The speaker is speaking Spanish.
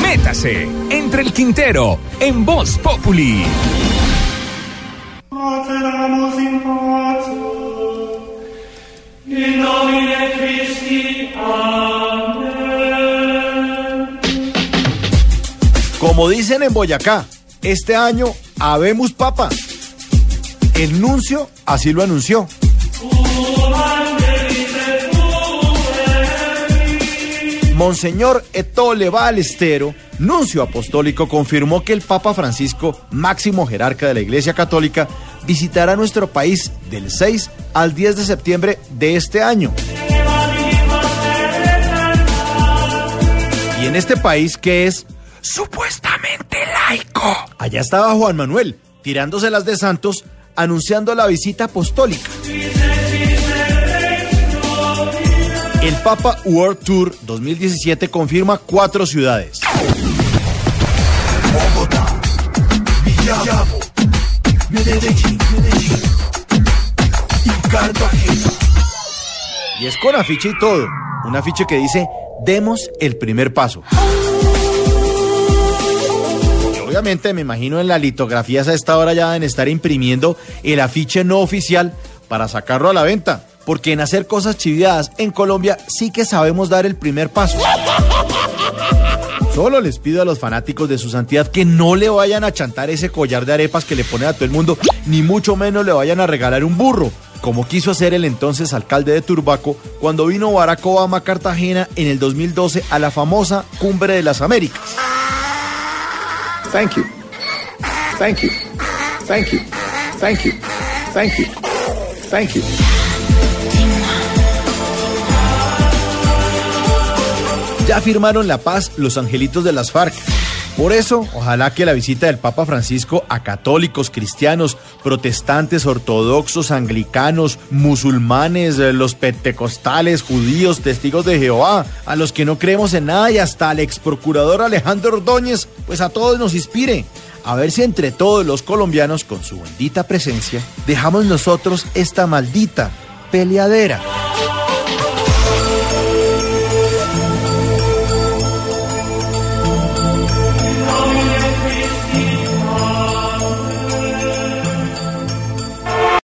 Métase entre el Quintero en Voz Populi. Como dicen en Boyacá, este año habemos papa. El nuncio así lo anunció. Monseñor Etole Balestero, nuncio apostólico, confirmó que el Papa Francisco, máximo jerarca de la Iglesia Católica, visitará nuestro país del 6 al 10 de septiembre de este año. Y en este país que es supuestamente laico. Allá estaba Juan Manuel, tirándoselas de santos, anunciando la visita apostólica. El Papa World Tour 2017 confirma cuatro ciudades. Bogotá, Villavo, Medellín, Medellín y es con afiche y todo. Un afiche que dice, demos el primer paso. Obviamente me imagino en la litografías a esta hora ya deben estar imprimiendo el afiche no oficial para sacarlo a la venta. Porque en hacer cosas chiviadas en Colombia sí que sabemos dar el primer paso. Solo les pido a los fanáticos de su santidad que no le vayan a chantar ese collar de arepas que le pone a todo el mundo, ni mucho menos le vayan a regalar un burro, como quiso hacer el entonces alcalde de Turbaco cuando vino Barack Obama a Cartagena en el 2012 a la famosa Cumbre de las Américas. Thank you. Thank you. Thank you. Thank you. Thank you. Ya firmaron la paz los angelitos de las FARC. Por eso, ojalá que la visita del Papa Francisco a católicos, cristianos, protestantes, ortodoxos, anglicanos, musulmanes, eh, los pentecostales, judíos, testigos de Jehová, a los que no creemos en nada y hasta al ex procurador Alejandro Ordóñez, pues a todos nos inspire. A ver si entre todos los colombianos, con su bendita presencia, dejamos nosotros esta maldita peleadera.